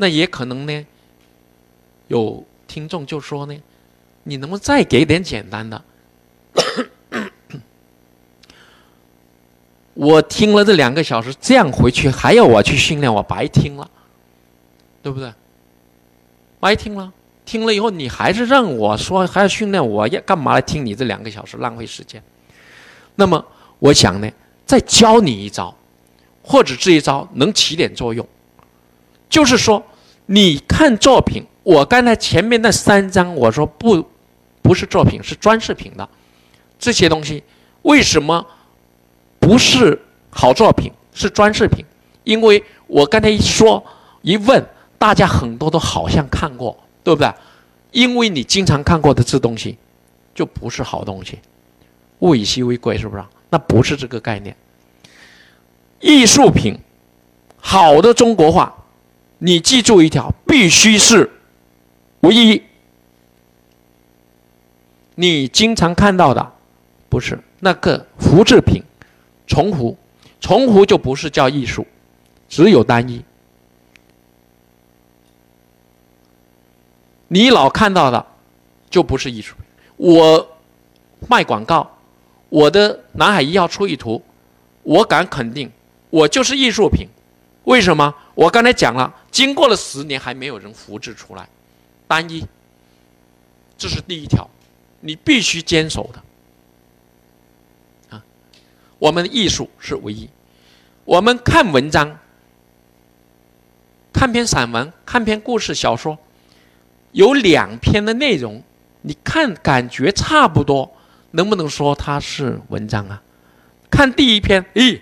那也可能呢，有听众就说呢，你能不能再给点简单的？我听了这两个小时，这样回去还要我去训练，我白听了，对不对？白听了，听了以后你还是让我说还要训练，我要干嘛来听你这两个小时浪费时间？那么我想呢，再教你一招，或者这一招能起点作用，就是说你看作品，我刚才前面那三张我说不，不是作品，是装饰品的这些东西，为什么？不是好作品，是装饰品。因为我刚才一说一问，大家很多都好像看过，对不对？因为你经常看过的这东西，就不是好东西。物以稀为贵，是不是？那不是这个概念。艺术品，好的中国画，你记住一条，必须是唯一。你经常看到的，不是那个复制品。重复，重复就不是叫艺术，只有单一。你老看到的，就不是艺术。我卖广告，我的南海医药出一图，我敢肯定，我就是艺术品。为什么？我刚才讲了，经过了十年还没有人复制出来，单一。这是第一条，你必须坚守的。啊我们的艺术是唯一。我们看文章，看篇散文，看篇故事小说，有两篇的内容，你看感觉差不多，能不能说它是文章啊？看第一篇，咦，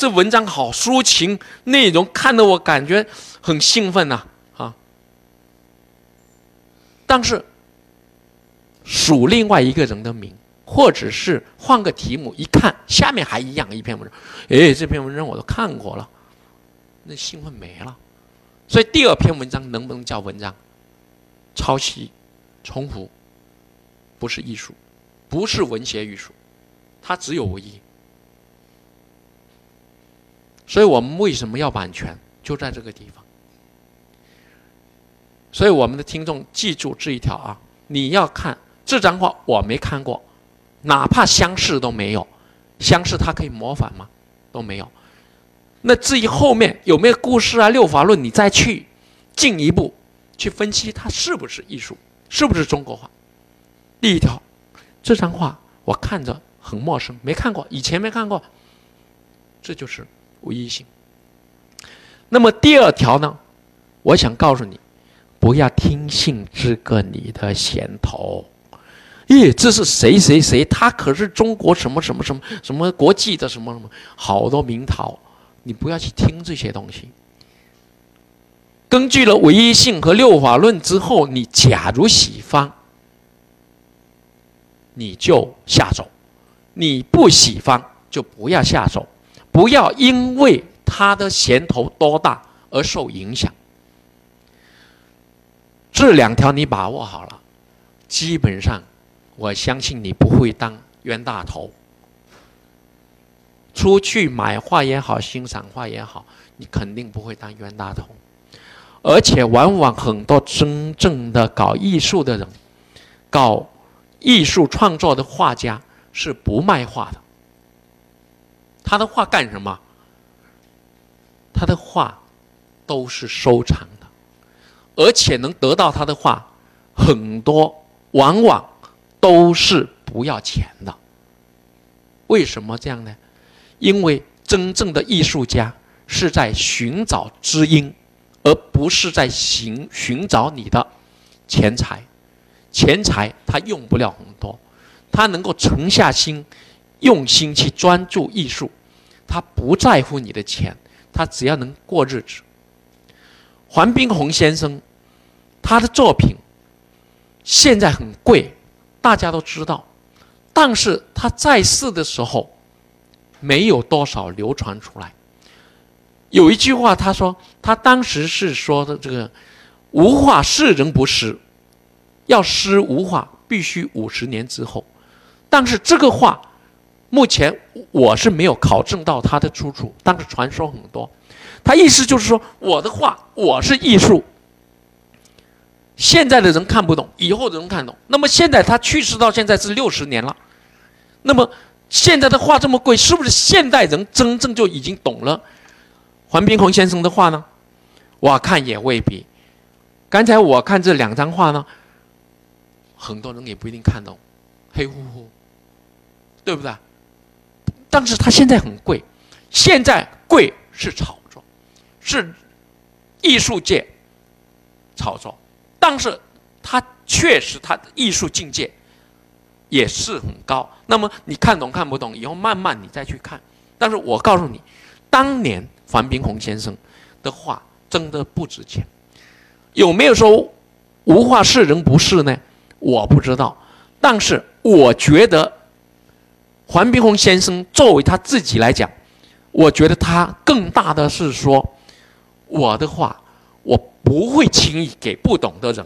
这文章好抒情，内容看得我感觉很兴奋呐，啊！但是数另外一个人的名。或者是换个题目，一看下面还一样一篇文章，哎，这篇文章我都看过了，那兴奋没了。所以第二篇文章能不能叫文章？抄袭、重复，不是艺术，不是文学艺术，它只有唯一。所以我们为什么要版权？就在这个地方。所以我们的听众记住这一条啊，你要看这张画，我没看过。哪怕相似都没有，相似它可以模仿吗？都没有。那至于后面有没有故事啊、六法论，你再去进一步去分析它是不是艺术，是不是中国画。第一条，这张画我看着很陌生，没看过，以前没看过，这就是唯一性。那么第二条呢？我想告诉你，不要听信这个你的闲头。咦，这是谁谁谁？他可是中国什么什么什么什么国际的什么什么好多名陶，你不要去听这些东西。根据了唯一性和六法论之后，你假如喜欢，你就下手；你不喜欢，就不要下手。不要因为他的弦头多大而受影响。这两条你把握好了，基本上。我相信你不会当冤大头。出去买画也好，欣赏画也好，你肯定不会当冤大头。而且，往往很多真正的搞艺术的人，搞艺术创作的画家是不卖画的。他的画干什么？他的画都是收藏的，而且能得到他的画很多，往往。都是不要钱的。为什么这样呢？因为真正的艺术家是在寻找知音，而不是在寻寻找你的钱财。钱财他用不了很多，他能够沉下心，用心去专注艺术，他不在乎你的钱，他只要能过日子。黄宾虹先生，他的作品现在很贵。大家都知道，但是他在世的时候，没有多少流传出来。有一句话，他说他当时是说的这个“无画是人不识”，要诗无画必须五十年之后。但是这个话，目前我是没有考证到它的出处，但是传说很多。他意思就是说，我的画我是艺术。现在的人看不懂，以后的人看懂。那么现在他去世到现在是六十年了，那么现在的画这么贵，是不是现代人真正就已经懂了黄宾虹先生的画呢？我看也未必。刚才我看这两张画呢，很多人也不一定看懂，黑乎乎，对不对？但是他现在很贵，现在贵是炒作，是艺术界炒作。但是，他确实他的艺术境界也是很高。那么你看懂看不懂，以后慢慢你再去看。但是我告诉你，当年黄宾虹先生的画真的不值钱。有没有说无画是人不是呢？我不知道。但是我觉得黄宾虹先生作为他自己来讲，我觉得他更大的是说我的画。我不会轻易给不懂的人，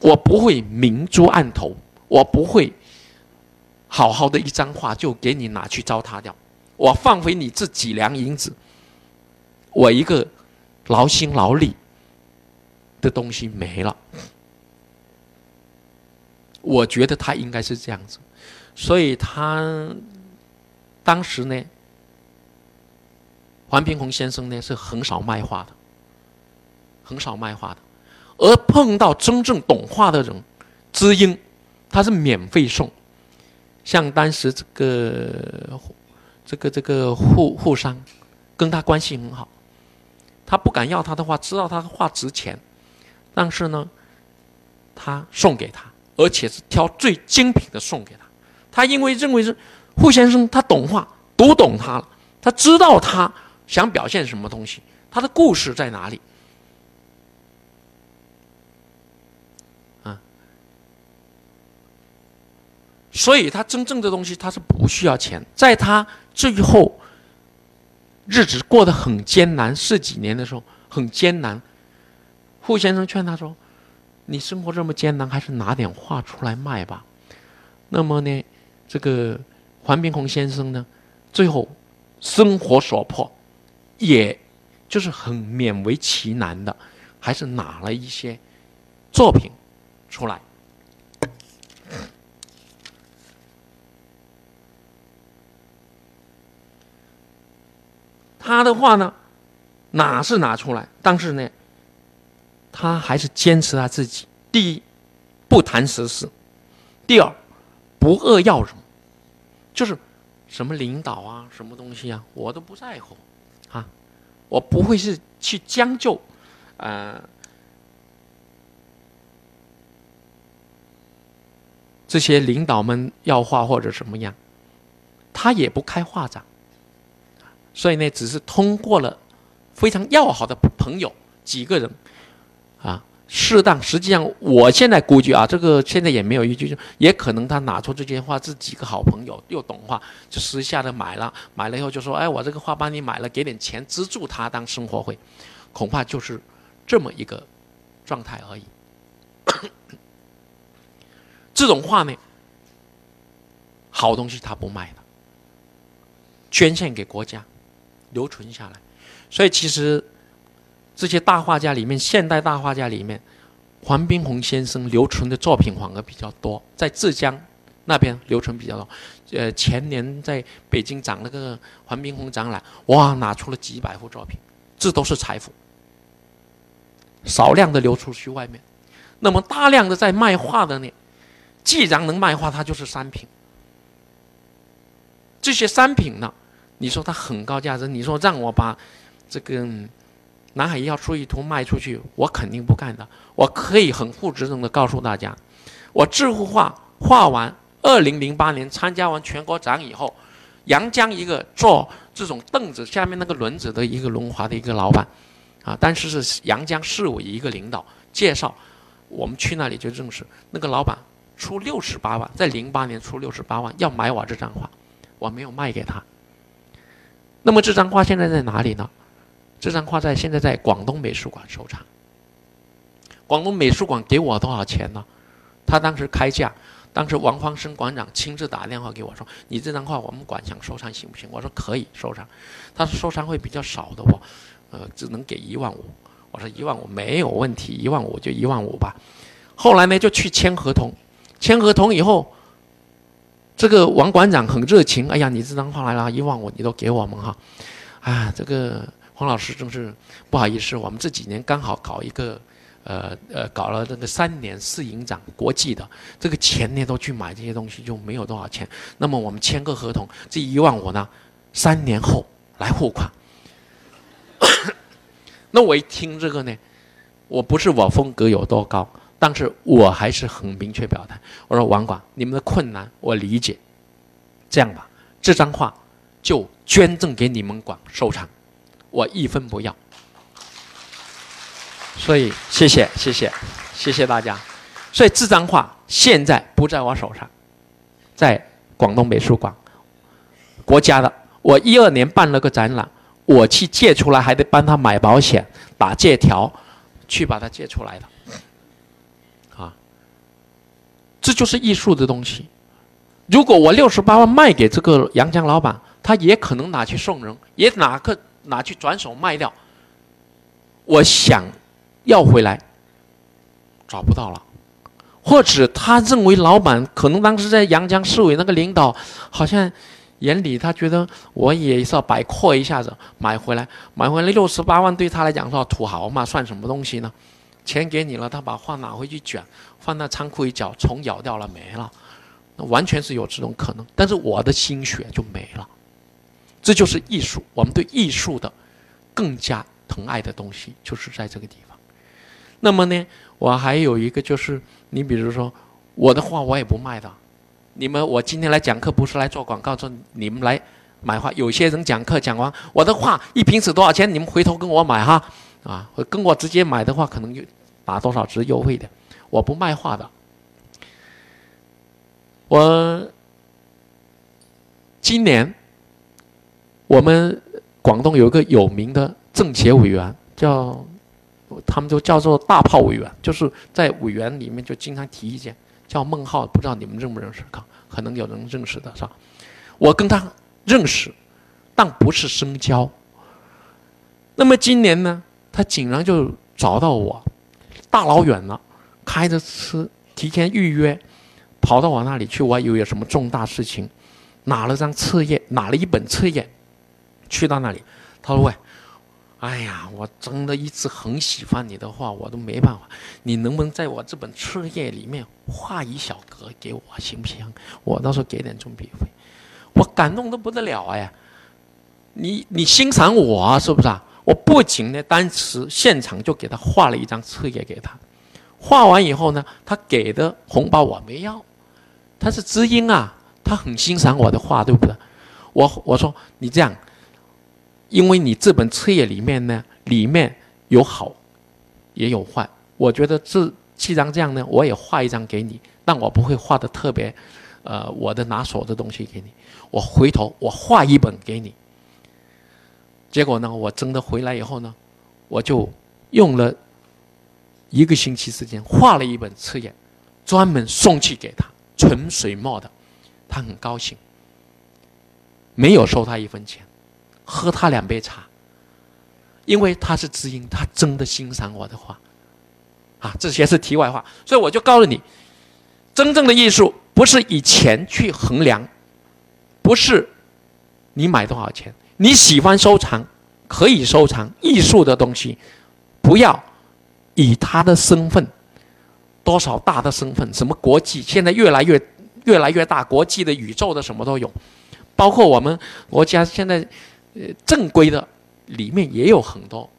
我不会明珠暗投，我不会好好的一张画就给你拿去糟蹋掉，我放回你这几两银子，我一个劳心劳力的东西没了，我觉得他应该是这样子，所以他当时呢，黄宾虹先生呢是很少卖画的。很少卖画的，而碰到真正懂画的人，知音，他是免费送。像当时这个这个这个沪沪商，跟他关系很好，他不敢要他的画，知道他的画值钱，但是呢，他送给他，而且是挑最精品的送给他。他因为认为是傅先生，他懂画，读懂他了，他知道他想表现什么东西，他的故事在哪里。所以他真正的东西他是不需要钱，在他最后日子过得很艰难，十几年的时候很艰难。傅先生劝他说：“你生活这么艰难，还是拿点画出来卖吧。”那么呢，这个黄宾虹先生呢，最后生活所迫，也就是很勉为其难的，还是拿了一些作品出来。他的话呢，哪是拿出来？但是呢，他还是坚持他自己。第一，不谈时事；第二，不恶要人，就是什么领导啊，什么东西啊，我都不在乎啊。我不会是去将就，呃，这些领导们要画或者什么样，他也不开画展。所以呢，只是通过了非常要好的朋友几个人，啊，适当。实际上，我现在估计啊，这个现在也没有依据，也可能他拿出这些画，这几个好朋友又懂画，就私下的买了，买了以后就说：“哎，我这个画帮你买了，给点钱资助他当生活费。”恐怕就是这么一个状态而已。这种画呢，好东西他不卖的，捐献给国家。留存下来，所以其实这些大画家里面，现代大画家里面，黄宾虹先生留存的作品反而比较多，在浙江那边留存比较多。呃，前年在北京展那个黄宾虹展览，哇，拿出了几百幅作品，这都是财富。少量的流出去外面，那么大量的在卖画的呢，既然能卖画，它就是商品。这些商品呢？你说它很高价值，你说让我把这个南海一号出一图卖出去，我肯定不干的。我可以很负责任的告诉大家，我这幅画画完，二零零八年参加完全国展以后，阳江一个做这种凳子下面那个轮子的一个轮滑的一个老板，啊，当时是阳江市委一个领导介绍，我们去那里就认识那个老板，出六十八万，在零八年出六十八万要买我这张画，我没有卖给他。那么这张画现在在哪里呢？这张画在现在在广东美术馆收藏。广东美术馆给我多少钱呢？他当时开价，当时王方生馆长亲自打电话给我说：“你这张画我们馆想收藏行不行？”我说：“可以收藏。”他说：“收藏会比较少的哦，呃，只能给一万五。”我说：“一万五没有问题，一万五就一万五吧。”后来呢，就去签合同。签合同以后，这个王馆长很热情。哎呀，你这张画来了，一万五你都给我们哈。啊，这个黄老师真是不好意思，我们这几年刚好搞一个。呃呃，搞了这个三年四营长国际的，这个钱呢都去买这些东西，就没有多少钱。那么我们签个合同，这一万五呢，三年后来付款。那我一听这个呢，我不是我风格有多高，但是我还是很明确表态，我说王管，你们的困难我理解，这样吧，这张画就捐赠给你们馆收藏，我一分不要。所以，谢谢，谢谢，谢谢大家。所以这张画现在不在我手上，在广东美术馆，国家的。我一二年办了个展览，我去借出来，还得帮他买保险、打借条，去把它借出来的。啊，这就是艺术的东西。如果我六十八万卖给这个杨江老板，他也可能拿去送人，也拿个拿去转手卖掉。我想。要回来，找不到了，或者他认为老板可能当时在阳江市委那个领导好像眼里，他觉得我也是要摆阔一下子买回来，买回来六十八万对他来讲说土豪嘛，算什么东西呢？钱给你了，他把画拿回去卷，放在仓库一角，虫咬掉了没了，那完全是有这种可能。但是我的心血就没了，这就是艺术。我们对艺术的更加疼爱的东西，就是在这个地方。那么呢，我还有一个就是，你比如说，我的画我也不卖的。你们，我今天来讲课不是来做广告，说你们来买画。有些人讲课讲完，我的画一瓶子多少钱？你们回头跟我买哈，啊，跟我直接买的话，可能就打多少折优惠的。我不卖画的。我今年我们广东有一个有名的政协委员叫。他们就叫做大炮委员，就是在委员里面就经常提意见，叫孟浩，不知道你们认不认识？可可能有人认识的是吧？我跟他认识，但不是深交。那么今年呢，他竟然就找到我，大老远了，开着车提前预约，跑到我那里去。我以为有什么重大事情，拿了张册页，拿了一本册页，去到那里，他说：“喂。”哎呀，我真的一直很喜欢你的画，我都没办法。你能不能在我这本册页里面画一小格给我，行不行？我到时候给点准备费。我感动的不得了哎！你你欣赏我是不是啊？我不仅呢当时现场就给他画了一张册页给他，画完以后呢，他给的红包我没要，他是知音啊，他很欣赏我的画，对不对？我我说你这样。因为你这本册页里面呢，里面有好，也有坏。我觉得这既然这样呢，我也画一张给你，但我不会画的特别，呃，我的拿手的东西给你。我回头我画一本给你。结果呢，我真的回来以后呢，我就用了一个星期时间画了一本册页，专门送去给他，纯水墨的，他很高兴，没有收他一分钱。喝他两杯茶，因为他是知音，他真的欣赏我的画，啊，这些是题外话。所以我就告诉你，真正的艺术不是以钱去衡量，不是你买多少钱，你喜欢收藏可以收藏艺术的东西，不要以他的身份多少大的身份，什么国际现在越来越越来越大，国际的宇宙的什么都有，包括我们国家现在。呃，正规的里面也有很多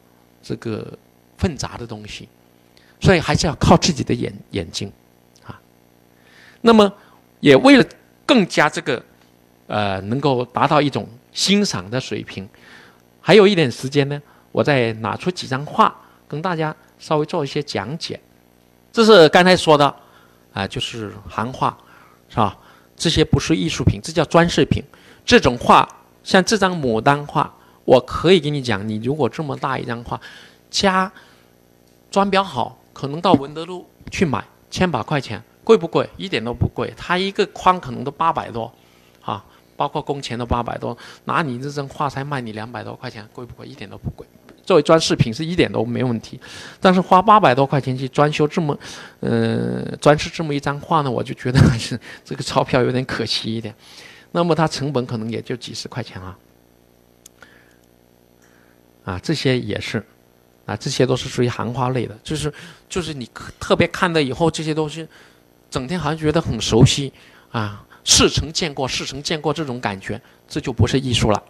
这个混杂的东西，所以还是要靠自己的眼眼睛啊。那么，也为了更加这个呃能够达到一种欣赏的水平，还有一点时间呢，我再拿出几张画跟大家稍微做一些讲解。这是刚才说的啊，就是行画，是吧？这些不是艺术品，这叫装饰品。这种画。像这张牡丹画，我可以跟你讲，你如果这么大一张画，加装裱好，可能到文德路去买，千把块钱贵不贵？一点都不贵，它一个框可能都八百多，啊，包括工钱都八百多，拿你这张画才卖你两百多块钱，贵不贵？一点都不贵。作为装饰品是一点都没问题，但是花八百多块钱去装修这么，呃，装饰这么一张画呢，我就觉得还是这个钞票有点可惜一点。那么它成本可能也就几十块钱啊，啊，这些也是，啊，这些都是属于行画类的，就是就是你特别看了以后，这些东西，整天好像觉得很熟悉啊，似曾见过，似曾见过这种感觉，这就不是艺术了。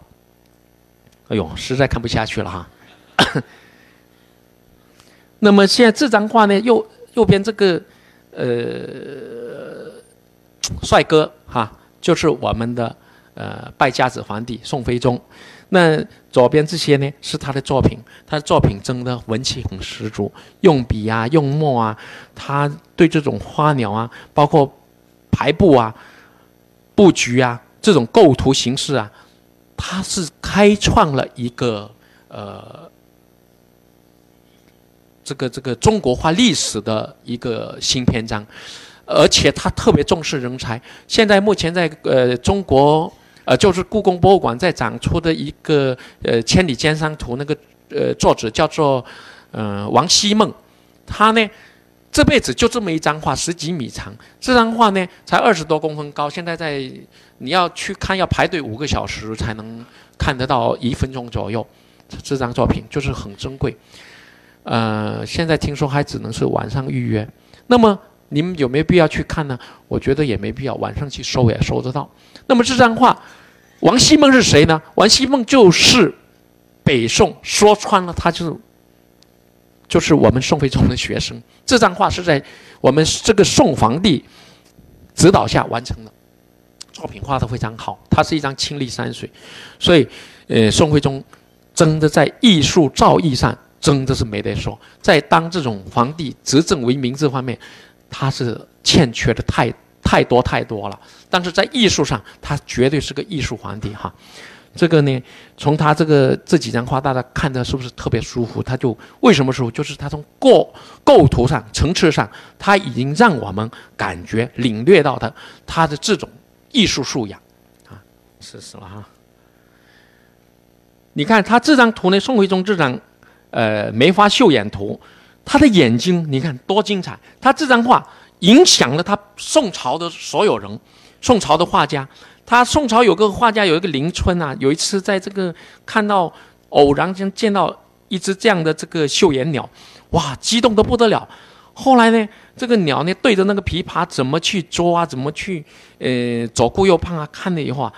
哎呦，实在看不下去了哈。那么现在这张画呢，右右边这个呃帅哥哈，就是我们的呃败家子皇帝宋徽宗。那左边这些呢是他的作品，他的作品真的文气很十足，用笔啊，用墨啊，他对这种花鸟啊，包括排布啊、布局啊这种构图形式啊，他是开创了一个呃。这个这个中国画历史的一个新篇章，而且他特别重视人才。现在目前在呃中国呃就是故宫博物馆在展出的一个呃《千里江山图》那个呃作者叫做呃王希孟，他呢这辈子就这么一张画十几米长，这张画呢才二十多公分高，现在在你要去看要排队五个小时才能看得到一分钟左右，这张作品就是很珍贵。呃，现在听说还只能是晚上预约，那么你们有没有必要去看呢？我觉得也没必要，晚上去搜也搜得到。那么这张画，王希孟是谁呢？王希孟就是北宋，说穿了他就是就是我们宋徽宗的学生。这张画是在我们这个宋皇帝指导下完成的，作品画得非常好。它是一张青历山水，所以呃，宋徽宗真的在艺术造诣上。真的是没得说，在当这种皇帝执政为民这方面，他是欠缺的太太多太多了。但是在艺术上，他绝对是个艺术皇帝哈。这个呢，从他这个这几张画，大家看的是不是特别舒服？他就为什么舒服？就是他从构构图上、层次上，他已经让我们感觉领略到他他的这种艺术素养啊，是是了哈。你看他这张图呢，宋徽宗这张。呃，梅花绣眼图，他的眼睛你看多精彩！他这张画影响了他宋朝的所有人，宋朝的画家。他宋朝有个画家有一个林春啊，有一次在这个看到偶然间见到一只这样的这个绣眼鸟，哇，激动得不得了。后来呢，这个鸟呢对着那个琵琶怎么去捉啊，怎么去呃左顾右盼啊，看了以后啊，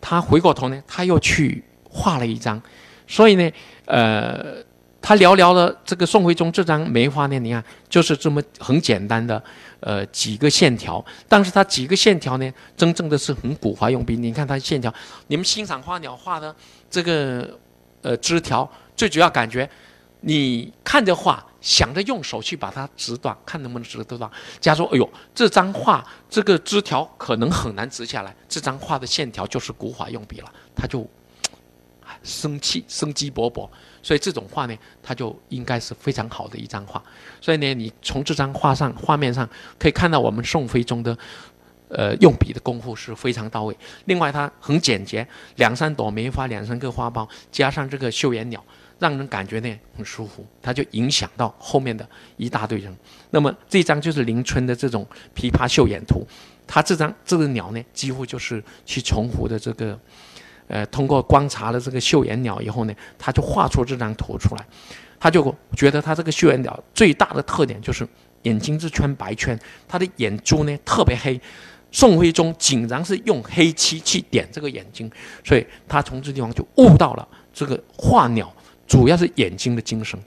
他回过头呢，他又去画了一张。所以呢，呃，他寥寥的这个宋徽宗这张梅花呢，你看就是这么很简单的，呃，几个线条，但是它几个线条呢，真正的是很古画用笔。你看它线条，你们欣赏花鸟画的这个呃枝条，最主要感觉，你看着画，想着用手去把它直断，看能不能直得断。假如说，哎呦，这张画这个枝条可能很难直下来，这张画的线条就是古法用笔了，它就。生气、生机勃勃，所以这种画呢，它就应该是非常好的一张画。所以呢，你从这张画上、画面上可以看到，我们宋徽宗的，呃，用笔的功夫是非常到位。另外，它很简洁，两三朵梅花，两三个花苞，加上这个绣眼鸟，让人感觉呢很舒服。它就影响到后面的一大堆人。那么这张就是林春的这种《琵琶绣眼图》，它这张这个鸟呢，几乎就是去重复的这个。呃，通过观察了这个绣眼鸟以后呢，他就画出这张图出来。他就觉得他这个绣眼鸟最大的特点就是眼睛是圈白圈，他的眼珠呢特别黑。宋徽宗竟然是用黑漆去点这个眼睛，所以他从这地方就悟到了这个画鸟主要是眼睛的精神。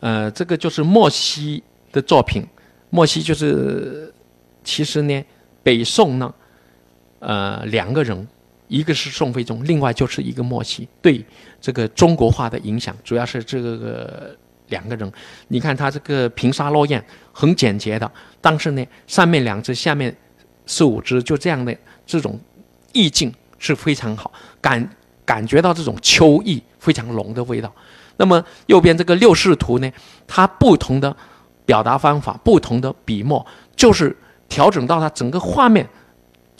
呃，这个就是莫西的作品。莫西就是其实呢，北宋呢。呃，两个人，一个是宋徽宗，另外就是一个莫西，对这个中国画的影响，主要是这个两个人。你看他这个平沙落雁，很简洁的，但是呢，上面两只，下面四五只，就这样的这种意境是非常好，感感觉到这种秋意非常浓的味道。那么右边这个六视图呢，它不同的表达方法、不同的笔墨，就是调整到它整个画面，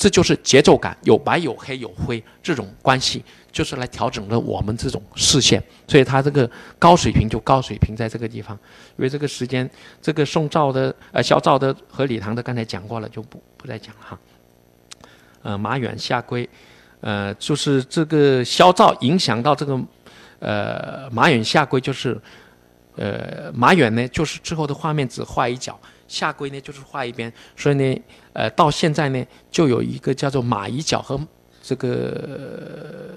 这就是节奏感，有白有黑有灰这种关系，就是来调整了我们这种视线。所以它这个高水平就高水平在这个地方。因为这个时间，这个宋赵的、呃萧赵的和李唐的刚才讲过了，就不不再讲了哈。呃，马远下归，呃，就是这个萧赵影响到这个。呃，马远下归就是，呃，马远呢就是之后的画面只画一角，下归呢就是画一边，所以呢，呃，到现在呢就有一个叫做马一角和这个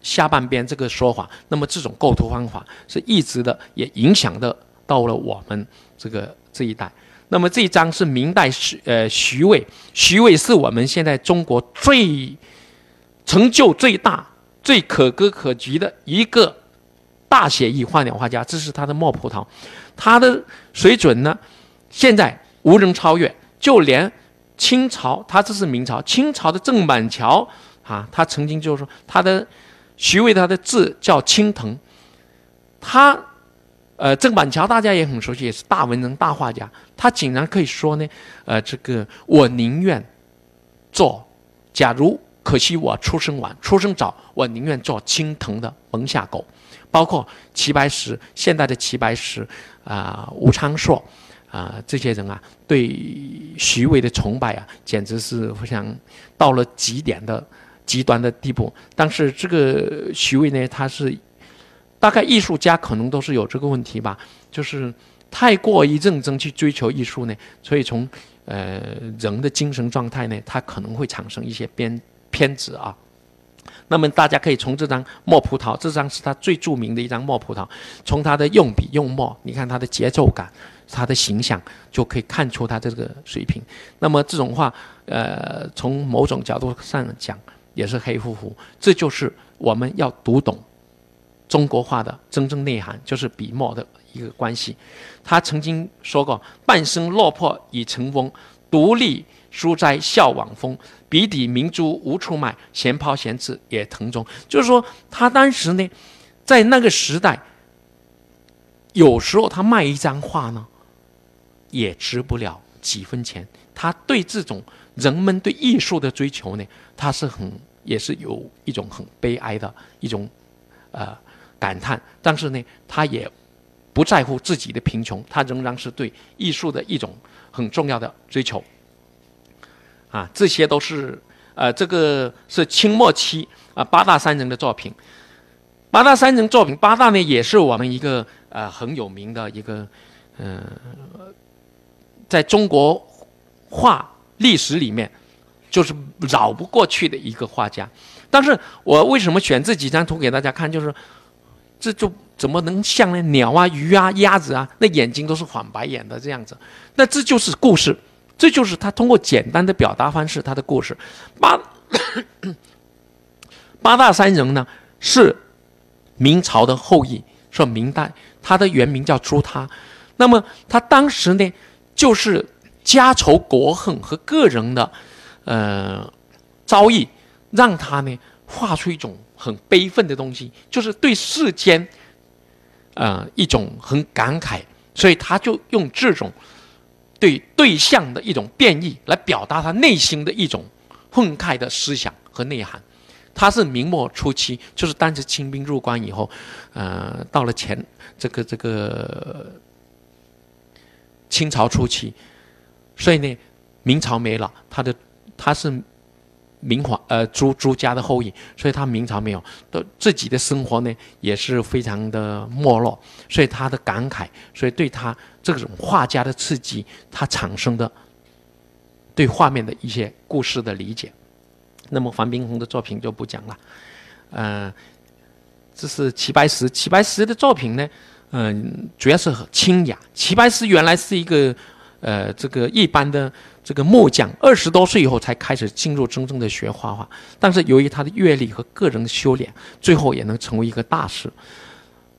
下半边这个说法。那么这种构图方法是一直的，也影响的到了我们这个这一代。那么这一张是明代徐呃徐渭，徐渭是我们现在中国最成就最大。最可歌可泣的一个大写意画鸟画家，这是他的墨葡萄，他的水准呢，现在无人超越。就连清朝，他这是明朝，清朝的郑板桥啊，他曾经就说他的徐渭他的字叫青藤，他呃郑板桥大家也很熟悉，也是大文人大画家，他竟然可以说呢，呃这个我宁愿做，假如。可惜我出生晚，出生早，我宁愿做青藤的门下狗。包括齐白石，现代的齐白石，啊，吴昌硕，啊，这些人啊，对徐渭的崇拜啊，简直是非常到了极点的极端的地步。但是这个徐渭呢，他是大概艺术家可能都是有这个问题吧，就是太过于认真去追求艺术呢，所以从呃人的精神状态呢，他可能会产生一些偏。偏执啊，那么大家可以从这张墨葡萄，这张是他最著名的一张墨葡萄，从他的用笔用墨，你看他的节奏感，他的形象，就可以看出他这个水平。那么这种话，呃，从某种角度上讲，也是黑乎乎。这就是我们要读懂中国画的真正内涵，就是笔墨的一个关系。他曾经说过：“半生落魄已成翁，独立。”书斋笑往风，笔底明珠无处卖，闲抛闲掷也腾中。就是说，他当时呢，在那个时代，有时候他卖一张画呢，也值不了几分钱。他对这种人们对艺术的追求呢，他是很也是有一种很悲哀的一种呃感叹。但是呢，他也不在乎自己的贫穷，他仍然是对艺术的一种很重要的追求。啊，这些都是，呃，这个是清末期啊八大山人的作品。八大山人作品，八大呢也是我们一个呃很有名的一个，嗯，在中国画历史里面就是绕不过去的一个画家。但是我为什么选这几张图给大家看？就是这就怎么能像那鸟啊、鱼啊、鸭子啊，那眼睛都是反白眼的这样子？那这就是故事。这就是他通过简单的表达方式，他的故事。八八大山人呢是明朝的后裔，说明代，他的原名叫朱他。那么他当时呢，就是家仇国恨和个人的呃遭遇，让他呢画出一种很悲愤的东西，就是对世间呃一种很感慨，所以他就用这种。对对象的一种变异，来表达他内心的一种愤慨的思想和内涵。他是明末初期，就是当时清兵入关以后，呃，到了前这个这个清朝初期，所以呢，明朝没了，他的他是。明皇呃朱朱家的后裔，所以他明朝没有，的自己的生活呢也是非常的没落，所以他的感慨，所以对他这种画家的刺激，他产生的对画面的一些故事的理解。那么黄宾虹的作品就不讲了，嗯，这是齐白石，齐白石的作品呢，嗯，主要是很清雅。齐白石原来是一个呃这个一般的。这个木匠二十多岁以后才开始进入真正的学画画，但是由于他的阅历和个人修炼，最后也能成为一个大师。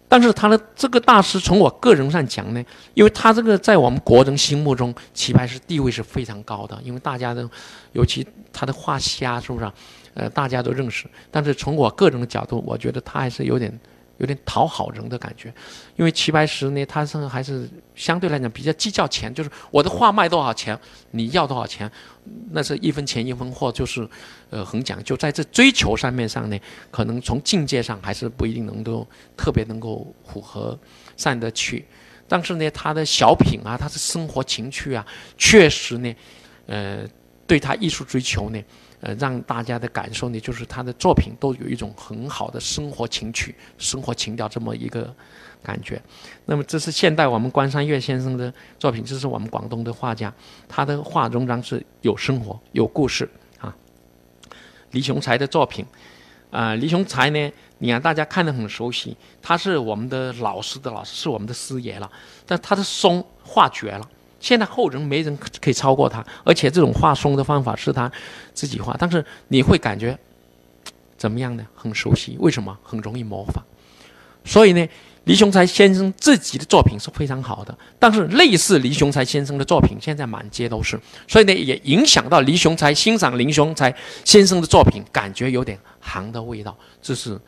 但是他的这个大师，从我个人上讲呢，因为他这个在我们国人心目中，齐白石地位是非常高的，因为大家都，尤其他的画虾是不是？呃，大家都认识。但是从我个人的角度，我觉得他还是有点有点讨好人的感觉，因为齐白石呢，他是还是相对来讲比较计较钱，就是我的画卖多少钱，你要多少钱，那是一分钱一分货，就是呃很讲究，在这追求上面上呢，可能从境界上还是不一定能够特别能够符合上得去。但是呢，他的小品啊，他的生活情趣啊，确实呢，呃，对他艺术追求呢，呃，让大家的感受呢，就是他的作品都有一种很好的生活情趣、生活情调这么一个感觉。那么，这是现代我们关山月先生的作品，这是我们广东的画家，他的画仍然是有生活、有故事啊。李雄才的作品，啊，李雄才呢？你看，大家看得很熟悉，他是我们的老师的老师，是我们的师爷了。但他的松画绝了，现在后人没人可以超过他。而且这种画松的方法是他自己画，但是你会感觉怎么样呢？很熟悉，为什么？很容易模仿。所以呢，李雄才先生自己的作品是非常好的，但是类似李雄才先生的作品现在满街都是，所以呢，也影响到李雄才欣赏黎雄才先生的作品，感觉有点行的味道，这是。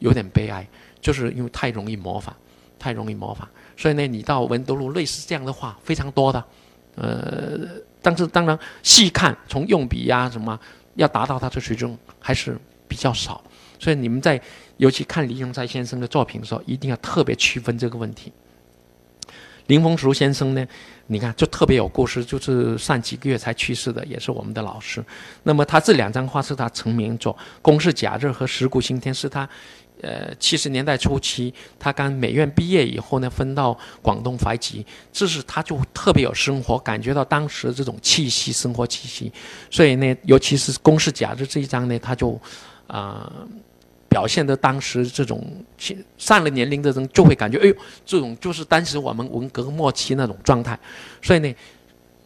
有点悲哀，就是因为太容易模仿，太容易模仿，所以呢，你到文德路类似这样的话非常多的，呃，但是当然细看，从用笔呀什么，要达到他的水准还是比较少，所以你们在尤其看李永才先生的作品的时候，一定要特别区分这个问题。林风熟先生呢，你看就特别有故事，就是上几个月才去世的，也是我们的老师。那么他这两张画是他成名作，《公式假日》和《石鼓星天》是他。呃，七十年代初期，他刚美院毕业以后呢，分到广东怀集，这是他就特别有生活，感觉到当时这种气息，生活气息。所以呢，尤其是《公式假日》这一章呢，他就啊，表现的当时这种上了年龄的人就会感觉，哎呦，这种就是当时我们文革末期那种状态。所以呢。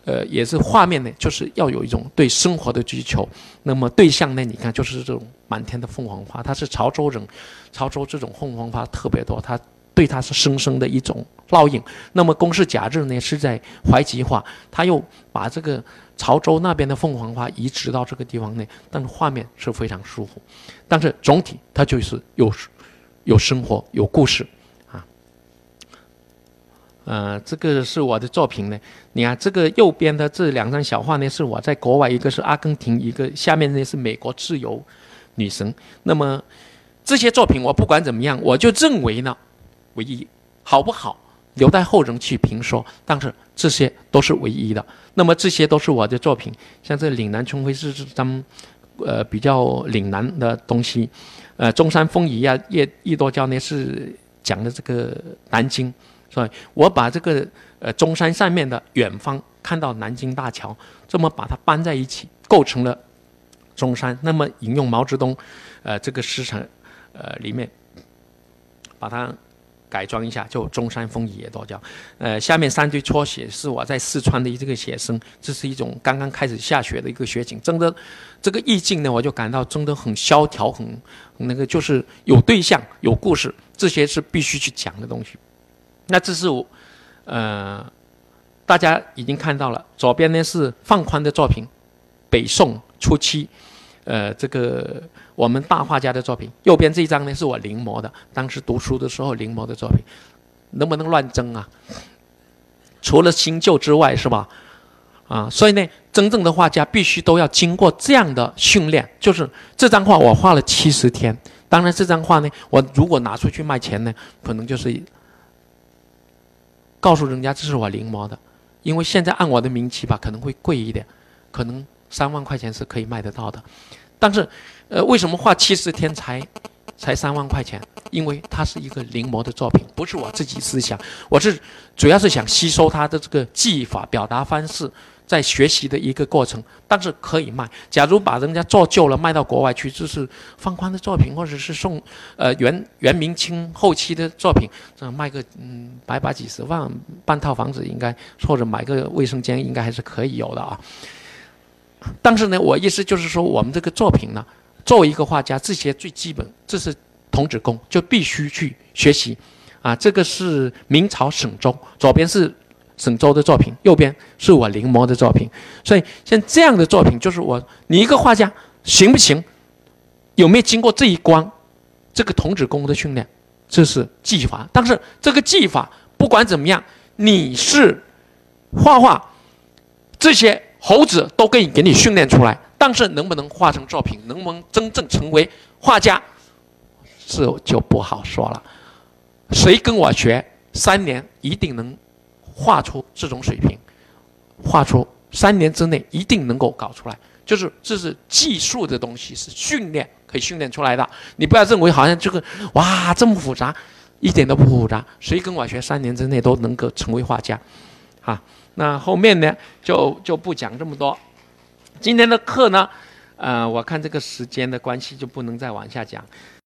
呃，也是画面呢，就是要有一种对生活的追求。那么对象呢，你看就是这种满天的凤凰花，它是潮州人，潮州这种凤凰花特别多，它对它是深深的一种烙印。那么公式假日呢，是在怀集画，他又把这个潮州那边的凤凰花移植到这个地方呢，但是画面是非常舒服。但是总体它就是有有生活有故事。呃，这个是我的作品呢。你看，这个右边的这两张小画呢，是我在国外，一个是阿根廷，一个下面呢是美国自由女神。那么这些作品，我不管怎么样，我就认为呢，唯一好不好，留待后人去评说。但是这些都是唯一的。那么这些都是我的作品，像这岭南春晖是这张，呃，比较岭南的东西。呃，中山风雨啊，叶叶多娇呢是讲的这个南京。所以我把这个呃中山上面的远方看到南京大桥，这么把它搬在一起，构成了中山。那么引用毛泽东，呃这个诗成，呃里面把它改装一下，就中山风雨也多娇。呃下面三堆撮写是我在四川的这个写生，这是一种刚刚开始下雪的一个雪景，真的这个意境呢，我就感到真的很萧条，很那个就是有对象有故事，这些是必须去讲的东西。那这是我，呃，大家已经看到了。左边呢是放宽的作品，北宋初期，呃，这个我们大画家的作品。右边这一张呢是我临摹的，当时读书的时候临摹的作品。能不能乱真啊？除了新旧之外，是吧？啊，所以呢，真正的画家必须都要经过这样的训练。就是这张画我画了七十天，当然这张画呢，我如果拿出去卖钱呢，可能就是。告诉人家这是我临摹的，因为现在按我的名气吧，可能会贵一点，可能三万块钱是可以卖得到的。但是，呃，为什么画七十天才才三万块钱？因为它是一个临摹的作品，不是我自己思想，我是主要是想吸收他的这个技法、表达方式。在学习的一个过程，但是可以卖。假如把人家做旧了卖到国外去，就是放宽的作品，或者是送，呃，元元明清后期的作品，这卖个嗯百把几十万，半套房子应该，或者买个卫生间应该还是可以有的啊。但是呢，我意思就是说，我们这个作品呢，作为一个画家，这些最基本，这是童子功，就必须去学习。啊，这个是明朝沈周，左边是。沈周的作品，右边是我临摹的作品，所以像这样的作品，就是我你一个画家行不行？有没有经过这一关？这个童子功的训练，这是技法。但是这个技法不管怎么样，你是画画，这些猴子都可以给你训练出来。但是能不能画成作品，能不能真正成为画家，这就不好说了。谁跟我学三年，一定能画出这种水平，画出三年之内一定能够搞出来。就是这是技术的东西，是训练可以训练出来的。你不要认为好像这个哇这么复杂，一点都不复杂。谁跟我学三年之内都能够成为画家，啊，那后面呢就就不讲这么多。今天的课呢，呃，我看这个时间的关系就不能再往下讲。